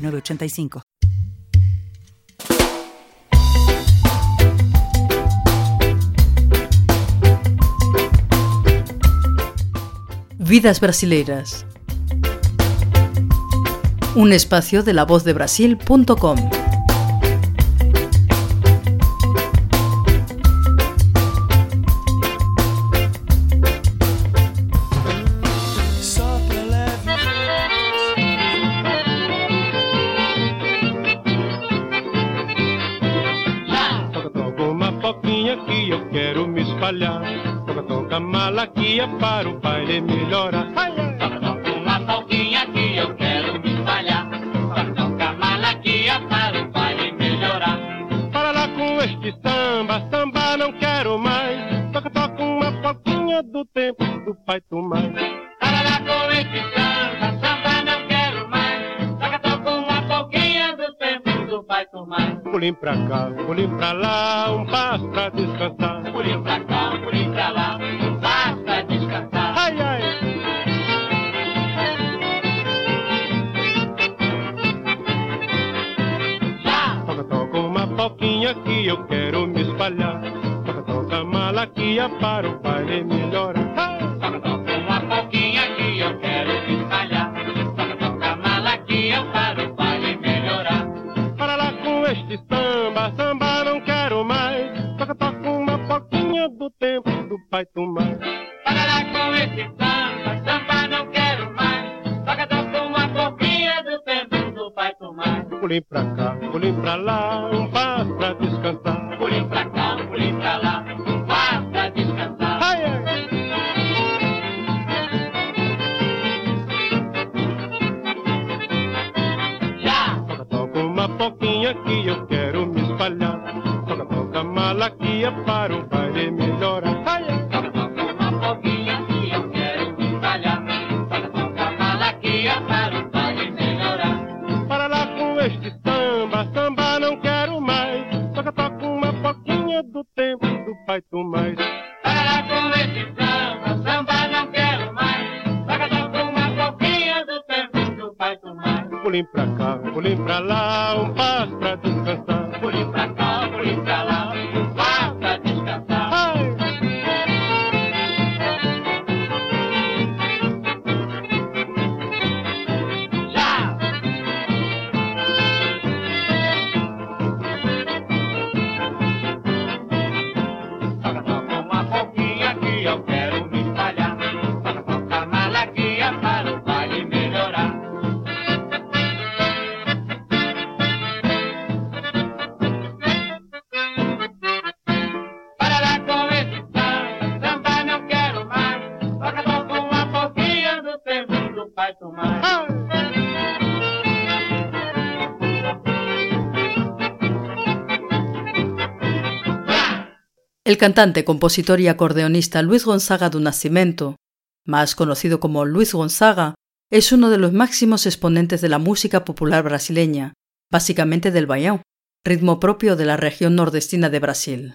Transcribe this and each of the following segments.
906985. Vidas Brasileiras. Un espacio de la voz de Brasil.com. melhorar. Toca, toca uma polquinha que eu quero me espalhar. Toca, toca malaquia para o baile melhorar. Para lá com este samba, samba não quero mais. Toca, toca uma polquinha do tempo do pai Tomás. Para lá com este samba, samba não quero mais. Toca, toca uma polquinha do tempo do pai Tomás. Pulim pra cá, pulim pra lá, um passo pra descansar. Pulim pra cá, pulim pra lá. Que eu quero me espalhar. Toca, toca malaquia para o baile melhorar. Toca, toca uma polquinha que eu quero me espalhar. Toca, toca malaquia para o baile melhorar. Para lá com este samba, samba não quero mais. Toca, toca uma polquinha do tempo do pai Tomás. Para lá com esse samba, samba não quero mais. Toca, toca uma polquinha do tempo do pai Tomás. Pulim pra cá, pulim pra lá, para o baile melhorar. Ai, para lá com este samba, samba não quero mais. Toca, toca uma polquinha do tempo do pai Tomás. Para lá com esse samba, samba não quero mais. Toca, toca uma polquinha do tempo do pai Tomás. Pulim pra cá, pulim pra lá, um passo pra descansar. El cantante, compositor y acordeonista Luis Gonzaga do Nascimento, más conocido como Luis Gonzaga, es uno de los máximos exponentes de la música popular brasileña, básicamente del baião, ritmo propio de la región nordestina de Brasil.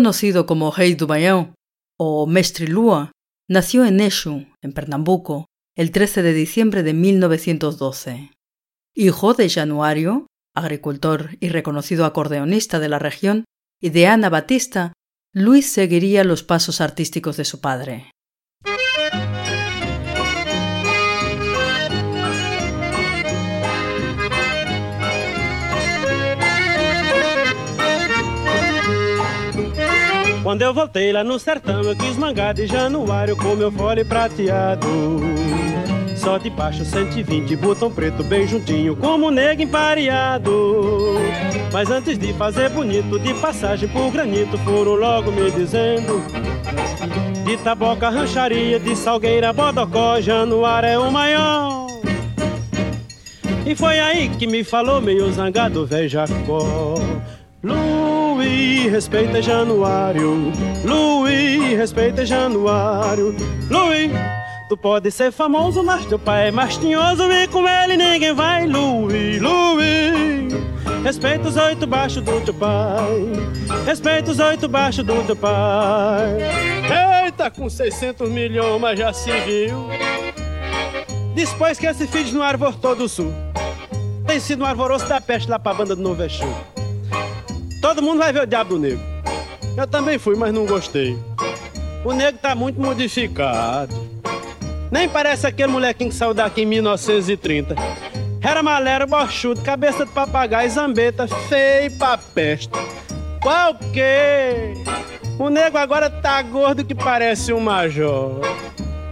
Conocido como Rei do Baião o Mestre Lua, nació en Eshu, en Pernambuco, el 13 de diciembre de 1912. Hijo de Januario, agricultor y reconocido acordeonista de la región, y de Ana Batista, Luis seguiría los pasos artísticos de su padre. Quando eu voltei lá no sertão, eu quis mangar de januário com meu fole prateado. Só de baixo 120, botão preto bem juntinho, como nego empareado. Mas antes de fazer bonito, de passagem por granito, foram logo me dizendo. De taboca, rancharia, de salgueira, bodocó, januário é o maior. E foi aí que me falou meio zangado, velho Jacó. Luiz, respeita Januário. Luiz, respeita Januário. Luiz, tu pode ser famoso, mas teu pai é mais tinhoso e com ele ninguém vai. Luiz, Luiz, respeita os oito baixos do teu pai. Respeita os oito baixos do teu pai. Eita, com 600 milhões, mas já se viu. Depois que esse filho no Arvor todo sul. Tem sido um arvoroço da peste lá pra banda do Novo Exu. Todo mundo vai ver o Diabo Negro. Eu também fui, mas não gostei. O negro tá muito modificado. Nem parece aquele molequinho que saiu daqui em 1930. Era malero, bochudo, cabeça de papagaio, zambeta, feio pra peste. Qual que? O nego agora tá gordo que parece um major.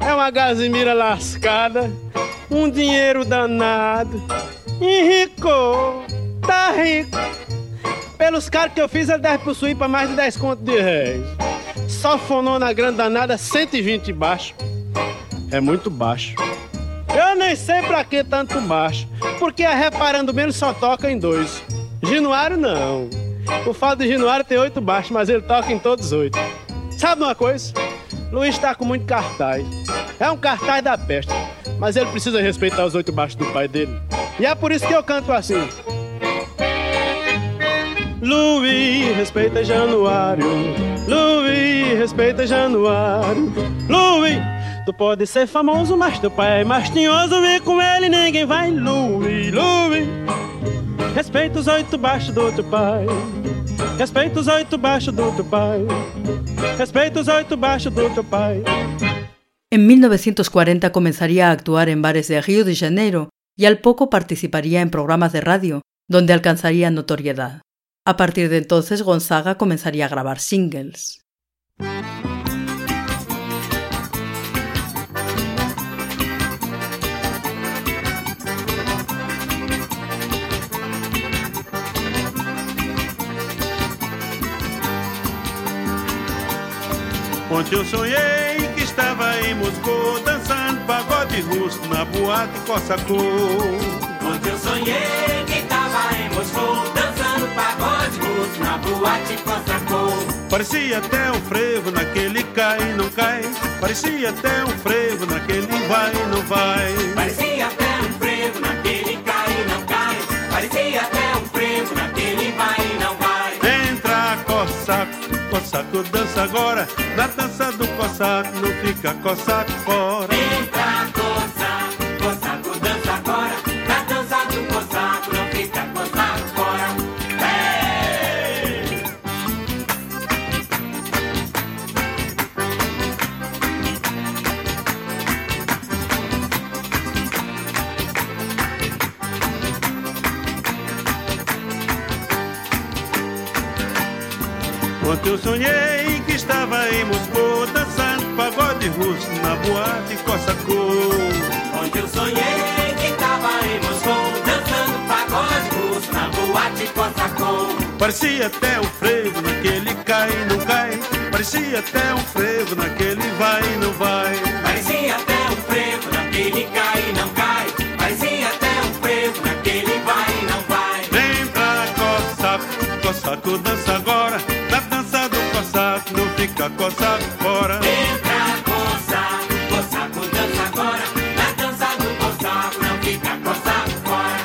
É uma gazimira lascada, um dinheiro danado. Enricou, tá rico. Pelos caras que eu fiz, ele deve possuir para mais de 10 contos de réis. Só fonou na grande danada 120 baixo. É muito baixo. Eu nem sei pra que tanto baixo, porque a reparando menos só toca em dois. Ginuário não. O fato de Ginuário tem oito baixos, mas ele toca em todos oito. Sabe uma coisa? Luiz tá com muito cartaz. É um cartaz da peste, mas ele precisa respeitar os oito baixos do pai dele. E é por isso que eu canto assim. Luiz, respeita Januário. Luiz, respeita Januário. Luiz, tu pode ser famoso, mas teu pai é mais tinhoso e com ele ninguém vai. Luiz, Luiz, respeita os oito baixos do teu pai. Respeita os oito baixos do teu pai. Respeita os oito baixos do teu pai. En 1940 comenzaría a actuar en bares de Río de Janeiro y al poco participaría en programas de radio, donde alcanzaría notoriedad. A partir de entonces Gonzaga comenzaría a grabar singles. Ontem eu sonhei que estava em Moscou dançando pagode russo na boate Cossacô. Ontem eu sonhei que estava em Moscou boate. Parecia até um frevo naquele cai e não cai. Parecia até um frevo naquele vai e não vai. Parecia até um frevo naquele cai e não cai. Parecia até um frevo naquele vai e não vai. Entra Cossaco, Cossaco dança agora. Na dança do Cossaco não fica Cossaco fora. Ontem eu sonhei que estava em Moscou dançando pagode russo na boate Cossacô. Ontem eu sonhei que tava em Moscou Dançando pagode russo na boate Cossacô Parecia até um frevo naquele cai e não cai. Parecia até um frevo naquele vai e não vai. Parecia até um frevo naquele cai e não cai Parecia até um frevo naquele vai e não vai Vem pra Cossaco, Cossaco dança agora fica coçado fora. Entra, coça, coça com dança agora. Na dança do coçado, não fica coça fora.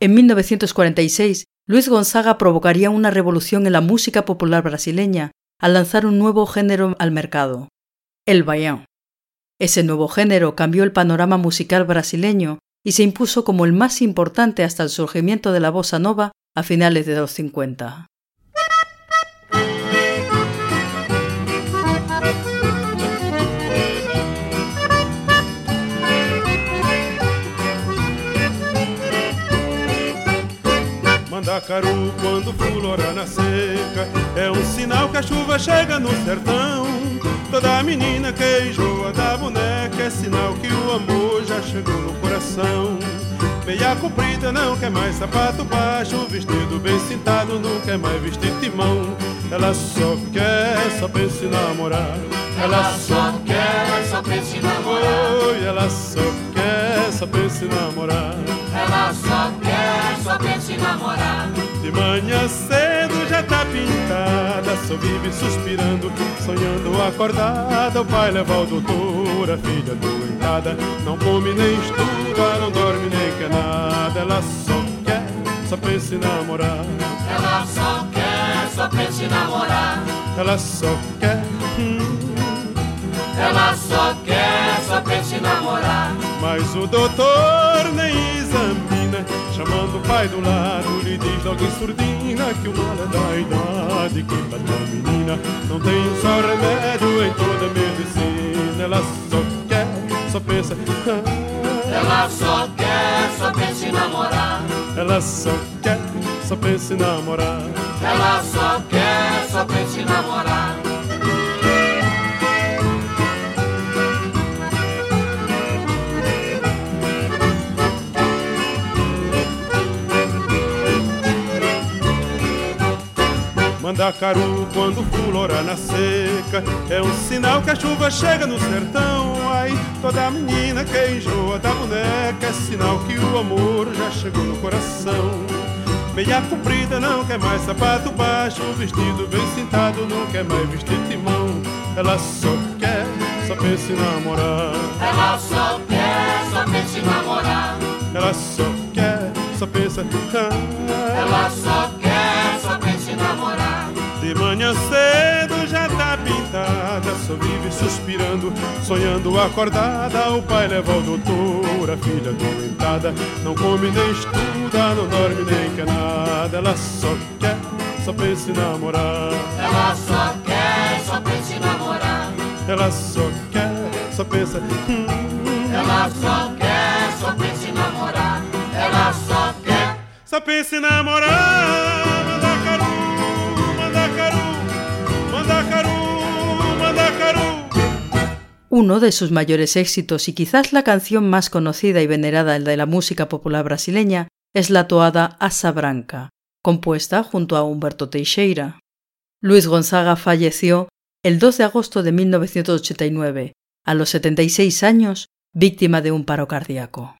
En 1946, Luis Gonzaga provocaría una revolución en la música popular brasileña al lanzar un nuevo género al mercado, el baião. Ese nuevo género cambió el panorama musical brasileño y se impuso como el más importante hasta el surgimiento de la bossa nova a finales de los 50. Mandacaru quando fulora na seca É um sinal que a chuva chega no sertão. Toda menina que enjoa da boneca É sinal que o amor já chegou no coração. Meia comprida não quer mais sapato baixo Vestido bem cintado não quer mais vestir timão. Ela só quer, pensa em namorar. Ela só quer, pensa em namorar. Oi, ela só só pensa em namorar. Ela só quer, só pensa em namorar. De manhã cedo já tá pintada Só vive suspirando, sonhando acordada. O pai leva ao doutor, a filha doentada. Não come nem estuda, não dorme nem quer nada. Ela só quer, só pensa em namorar. Ela só quer, só pensa em namorar. Ela só quer, hum, Ela só quer, só pensa em namorar mas o doutor nem examina Chamando o pai do lado, lhe diz logo em surdina Que o mal é da idade, que pra tua menina Não tem um só remédio em toda a medicina Ela só quer, só pensa ah, Ela só quer, só pensa em namorar. Ela só quer, só pensa em namorar. Ela só quer, só pensa em namorar Mandacaru quando fulora na seca. É um sinal que a chuva chega no sertão. Ai, toda menina que enjoa da boneca É sinal que o amor já chegou no coração. Meia comprida não quer mais sapato baixo Vestido bem cintado não quer mais vestir timão. Ela só quer, só pensa em namorar. Ela só quer, só pensa em namorar. Ela só quer, só pensa ah, manhã cedo já tá pintada Só vive suspirando, sonhando acordada. O pai leva ao doutor, a filha doentada Não come nem estuda, não dorme nem quer nada. Ela só quer, só pensa em namorar. Ela só quer, só pensa em namorar. Ela só quer, só pensa hum, Ela só quer, só pensa em namorar. Ela só quer Só pensa em namorar Uno de sus mayores éxitos y quizás la canción más conocida y venerada de la música popular brasileña es la toada Asa Branca, compuesta junto a Humberto Teixeira. Luis Gonzaga falleció el 2 de agosto de 1989, a los 76 años, víctima de un paro cardíaco.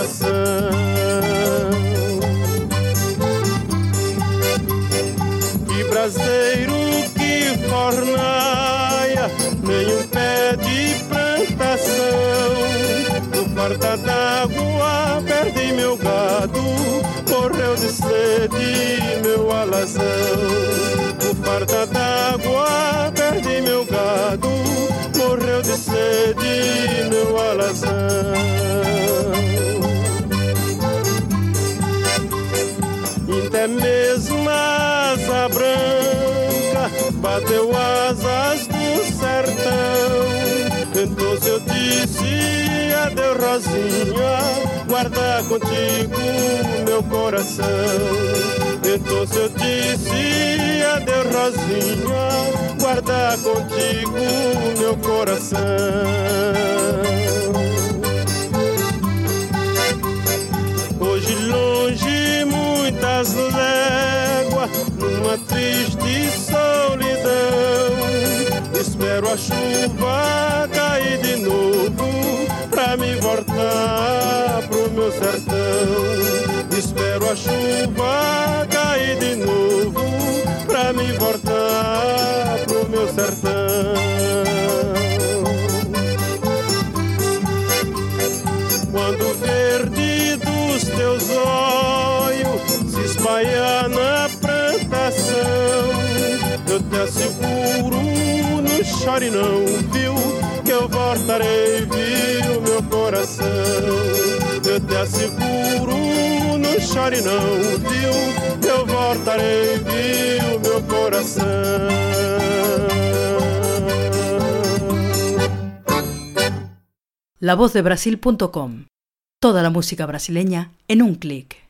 Judiação? Que braseiro que fornaia, nenhum pé de plantação. No farta d'água perdi meu gado, morreu de sede meu alazão. No farta d'água perdi meu gado, morreu de sede meu alazão. Até mesmo a asa branca bateu asas do sertão. Então eu disse Rosinha, guarda contigo meu coração. Então se eu disse adeus, Rosinha, guarda contigo meu coração. Muitas léguas, numa triste solidão, espero a chuva cair de novo pra me voltar pro meu sertão. Espero a chuva cair de novo pra me voltar pro meu sertão. Espalha na plantação, eu te asseguro, não chore não, viu? Que eu voltarei, viu, meu coração. Eu te asseguro, não chore não, viu? Que eu voltarei, viu, meu coração. lavozdebrasil.com. Toda la música brasileña en un clic.